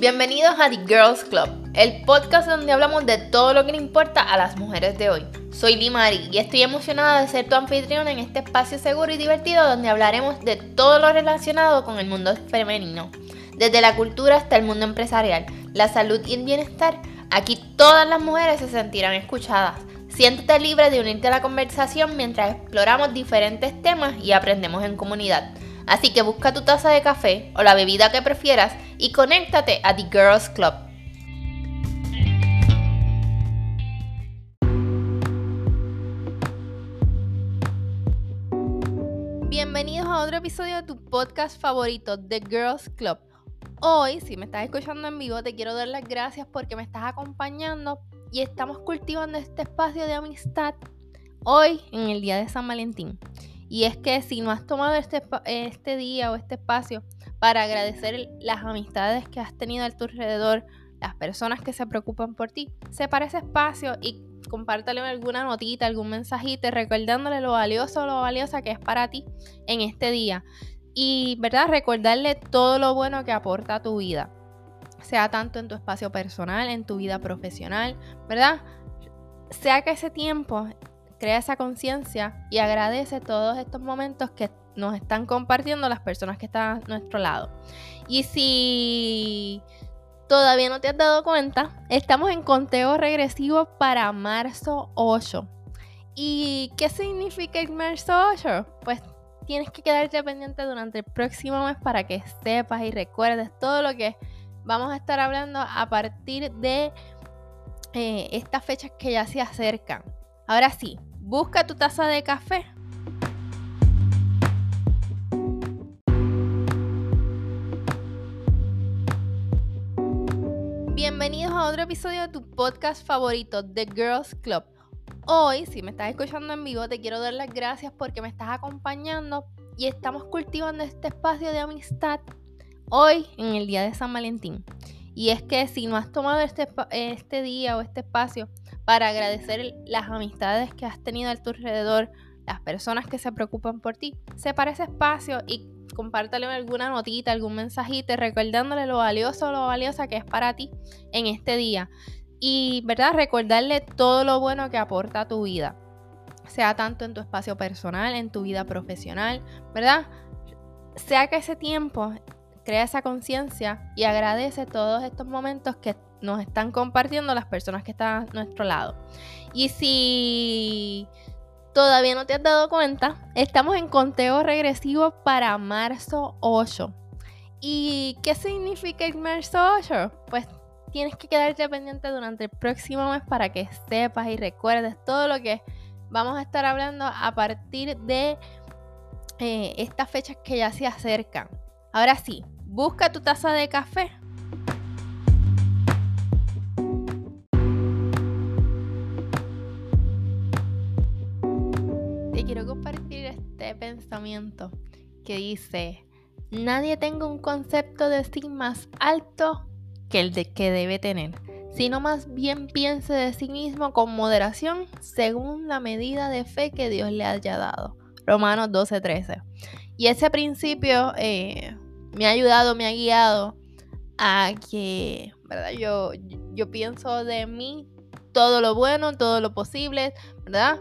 Bienvenidos a The Girls Club, el podcast donde hablamos de todo lo que le importa a las mujeres de hoy. Soy Limari y estoy emocionada de ser tu anfitriona en este espacio seguro y divertido donde hablaremos de todo lo relacionado con el mundo femenino, desde la cultura hasta el mundo empresarial, la salud y el bienestar. Aquí todas las mujeres se sentirán escuchadas. Siéntete libre de unirte a la conversación mientras exploramos diferentes temas y aprendemos en comunidad. Así que busca tu taza de café o la bebida que prefieras y conéctate a The Girls Club. Bienvenidos a otro episodio de tu podcast favorito, The Girls Club. Hoy, si me estás escuchando en vivo, te quiero dar las gracias porque me estás acompañando y estamos cultivando este espacio de amistad hoy en el día de San Valentín. Y es que si no has tomado este, este día o este espacio para agradecer las amistades que has tenido a tu alrededor, las personas que se preocupan por ti, separa ese espacio y compártale alguna notita, algún mensajito, recordándole lo valioso o lo valiosa que es para ti en este día. Y, ¿verdad? Recordarle todo lo bueno que aporta a tu vida, sea tanto en tu espacio personal, en tu vida profesional, ¿verdad? Sea que ese tiempo crea esa conciencia y agradece todos estos momentos que nos están compartiendo las personas que están a nuestro lado. Y si todavía no te has dado cuenta, estamos en conteo regresivo para marzo 8. ¿Y qué significa el marzo 8? Pues tienes que quedarte pendiente durante el próximo mes para que sepas y recuerdes todo lo que vamos a estar hablando a partir de eh, estas fechas que ya se acercan. Ahora sí, busca tu taza de café. Bienvenidos a otro episodio de tu podcast favorito, The Girls Club. Hoy, si me estás escuchando en vivo, te quiero dar las gracias porque me estás acompañando y estamos cultivando este espacio de amistad hoy en el día de San Valentín. Y es que si no has tomado este, este día o este espacio para agradecer las amistades que has tenido a tu alrededor, las personas que se preocupan por ti. Separa ese espacio y compártale alguna notita, algún mensajito, recordándole lo valioso o lo valiosa que es para ti en este día. Y, ¿verdad? Recordarle todo lo bueno que aporta a tu vida. Sea tanto en tu espacio personal, en tu vida profesional, ¿verdad? Sea que ese tiempo crea esa conciencia y agradece todos estos momentos que nos están compartiendo las personas que están a nuestro lado. Y si todavía no te has dado cuenta, estamos en conteo regresivo para marzo 8. ¿Y qué significa el marzo 8? Pues tienes que quedarte pendiente durante el próximo mes para que sepas y recuerdes todo lo que vamos a estar hablando a partir de eh, estas fechas que ya se acercan. Ahora sí, busca tu taza de café quiero compartir este pensamiento que dice, nadie tenga un concepto de sí más alto que el de que debe tener, sino más bien piense de sí mismo con moderación según la medida de fe que Dios le haya dado. Romanos 12:13. Y ese principio eh, me ha ayudado, me ha guiado a que, ¿verdad? Yo, yo pienso de mí todo lo bueno, todo lo posible, ¿verdad?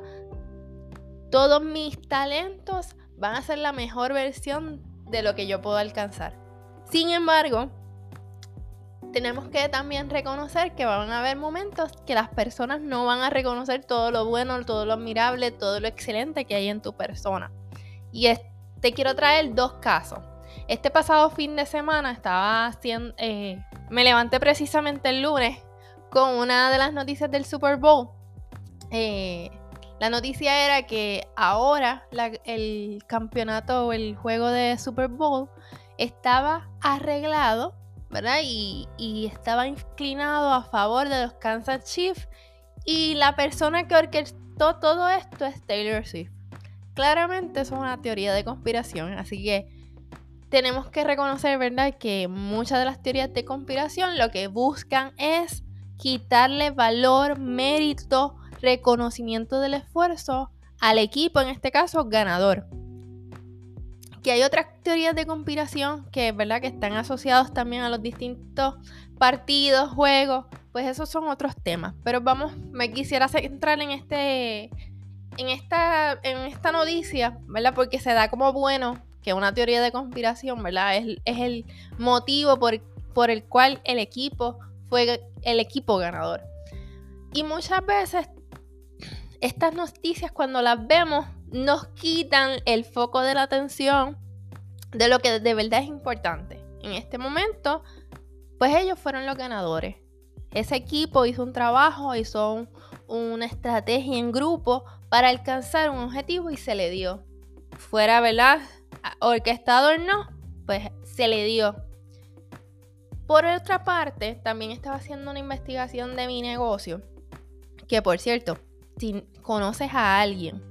todos mis talentos van a ser la mejor versión de lo que yo puedo alcanzar. Sin embargo, tenemos que también reconocer que van a haber momentos que las personas no van a reconocer todo lo bueno, todo lo admirable, todo lo excelente que hay en tu persona. Y te quiero traer dos casos. Este pasado fin de semana estaba haciendo, eh, me levanté precisamente el lunes con una de las noticias del Super Bowl. Eh, la noticia era que ahora el campeonato o el juego de Super Bowl estaba arreglado, ¿verdad? Y, y, estaba inclinado a favor de los Kansas Chiefs. Y la persona que orquestó todo esto es Taylor Swift. Claramente eso es una teoría de conspiración, así que tenemos que reconocer, ¿verdad? Que muchas de las teorías de conspiración lo que buscan es quitarle valor, mérito, reconocimiento del esfuerzo al equipo, en este caso ganador. que hay otras teorías de conspiración que, ¿verdad? que están asociados también a los distintos partidos, juegos, pues esos son otros temas. Pero vamos, me quisiera centrar en este en esta en esta noticia, ¿verdad? Porque se da como bueno que una teoría de conspiración, ¿verdad? Es, es el motivo por, por el cual el equipo fue el equipo ganador. Y muchas veces estas noticias cuando las vemos nos quitan el foco de la atención de lo que de verdad es importante. En este momento, pues ellos fueron los ganadores. Ese equipo hizo un trabajo, hizo una estrategia en grupo para alcanzar un objetivo y se le dio. Fuera, ¿verdad? Orquestado o no, pues se le dio. Por otra parte, también estaba haciendo una investigación de mi negocio. Que por cierto, si conoces a alguien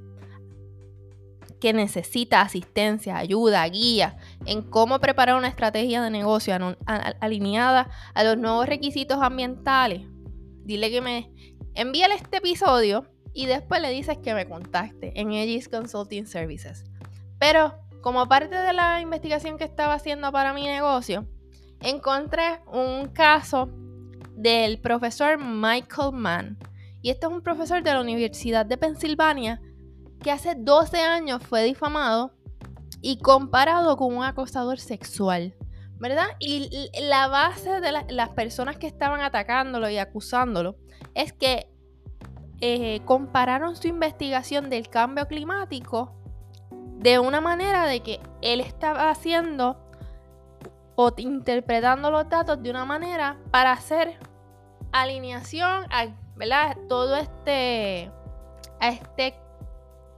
que necesita asistencia, ayuda, guía en cómo preparar una estrategia de negocio alineada a los nuevos requisitos ambientales, dile que me envíale este episodio y después le dices que me contacte en Aegis Consulting Services. Pero como parte de la investigación que estaba haciendo para mi negocio, encontré un caso del profesor Michael Mann. Y este es un profesor de la Universidad de Pensilvania que hace 12 años fue difamado y comparado con un acosador sexual, ¿verdad? Y la base de las personas que estaban atacándolo y acusándolo es que eh, compararon su investigación del cambio climático de una manera de que él estaba haciendo o interpretando los datos de una manera para hacer alineación a ¿verdad? todo este a este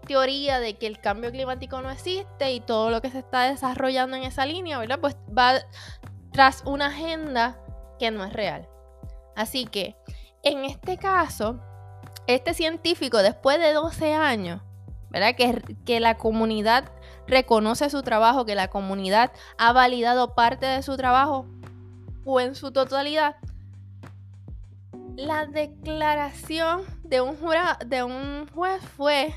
teoría de que el cambio climático no existe y todo lo que se está desarrollando en esa línea, ¿verdad? Pues va tras una agenda que no es real. Así que, en este caso, este científico, después de 12 años, ¿verdad? Que, que la comunidad reconoce su trabajo, que la comunidad ha validado parte de su trabajo o en su totalidad, la declaración de un, de un juez fue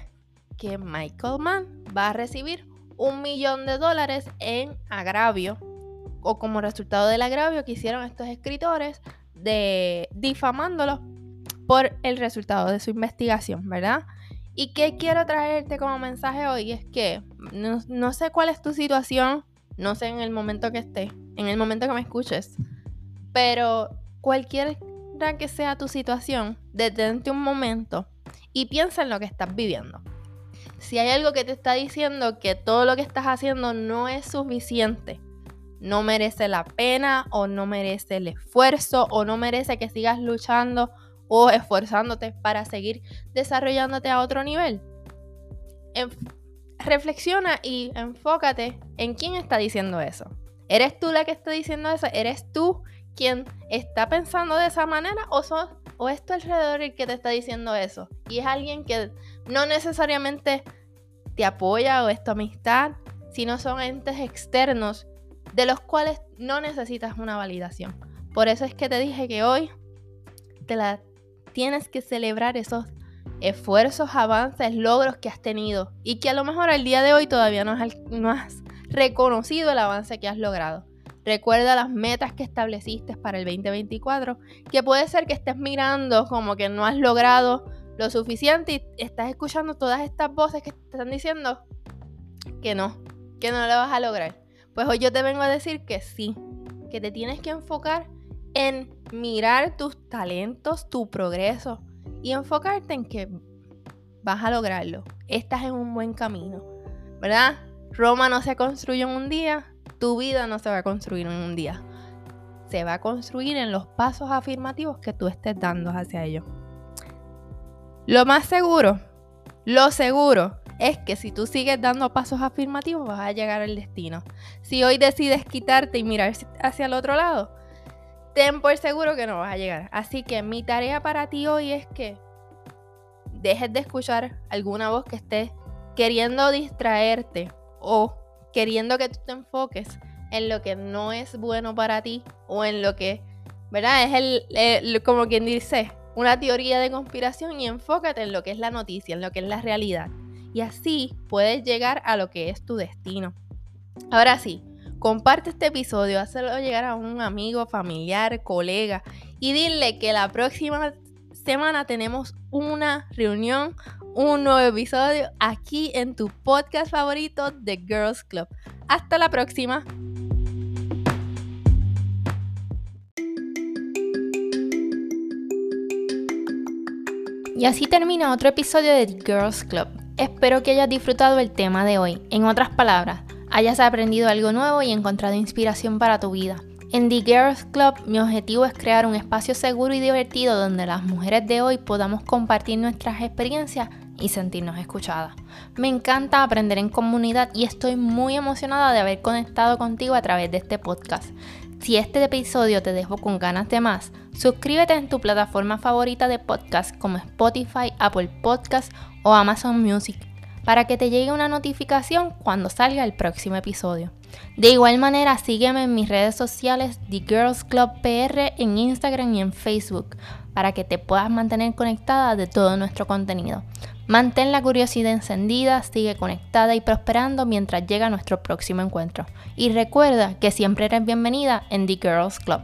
que Michael Mann va a recibir un millón de dólares en agravio o como resultado del agravio que hicieron estos escritores de difamándolo por el resultado de su investigación, ¿verdad? Y qué quiero traerte como mensaje hoy es que no, no sé cuál es tu situación, no sé en el momento que estés, en el momento que me escuches, pero cualquier que sea tu situación, detente un momento y piensa en lo que estás viviendo. Si hay algo que te está diciendo que todo lo que estás haciendo no es suficiente, no merece la pena o no merece el esfuerzo o no merece que sigas luchando o esforzándote para seguir desarrollándote a otro nivel. reflexiona y enfócate en quién está diciendo eso. ¿Eres tú la que está diciendo eso? ¿Eres tú quien está pensando de esa manera o, o es tu alrededor el que te está diciendo eso? Y es alguien que no necesariamente te apoya o es tu amistad, sino son entes externos de los cuales no necesitas una validación. Por eso es que te dije que hoy te la tienes que celebrar esos esfuerzos, avances, logros que has tenido y que a lo mejor al día de hoy todavía no has, no has reconocido el avance que has logrado. Recuerda las metas que estableciste para el 2024, que puede ser que estés mirando como que no has logrado lo suficiente y estás escuchando todas estas voces que te están diciendo que no, que no lo vas a lograr. Pues hoy yo te vengo a decir que sí, que te tienes que enfocar en mirar tus talentos, tu progreso y enfocarte en que vas a lograrlo. Estás en un buen camino, ¿verdad? Roma no se construye en un día, tu vida no se va a construir en un día. Se va a construir en los pasos afirmativos que tú estés dando hacia ello. Lo más seguro, lo seguro es que si tú sigues dando pasos afirmativos vas a llegar al destino. Si hoy decides quitarte y mirar hacia el otro lado, ten por seguro que no vas a llegar. Así que mi tarea para ti hoy es que dejes de escuchar alguna voz que esté queriendo distraerte o queriendo que tú te enfoques en lo que no es bueno para ti o en lo que, ¿verdad? Es el, el como quien dice, una teoría de conspiración y enfócate en lo que es la noticia, en lo que es la realidad. Y así puedes llegar a lo que es tu destino. Ahora sí, comparte este episodio, hazlo llegar a un amigo, familiar, colega y dile que la próxima semana tenemos una reunión, un nuevo episodio aquí en tu podcast favorito de Girls Club. Hasta la próxima. Y así termina otro episodio de The Girls Club. Espero que hayas disfrutado el tema de hoy. En otras palabras, hayas aprendido algo nuevo y encontrado inspiración para tu vida. En The Girls Club mi objetivo es crear un espacio seguro y divertido donde las mujeres de hoy podamos compartir nuestras experiencias y sentirnos escuchadas. Me encanta aprender en comunidad y estoy muy emocionada de haber conectado contigo a través de este podcast. Si este episodio te dejó con ganas de más, suscríbete en tu plataforma favorita de podcast como Spotify, Apple Podcast o Amazon Music para que te llegue una notificación cuando salga el próximo episodio. De igual manera, sígueme en mis redes sociales The Girls Club PR en Instagram y en Facebook para que te puedas mantener conectada de todo nuestro contenido. Mantén la curiosidad encendida, sigue conectada y prosperando mientras llega nuestro próximo encuentro. Y recuerda que siempre eres bienvenida en The Girls Club.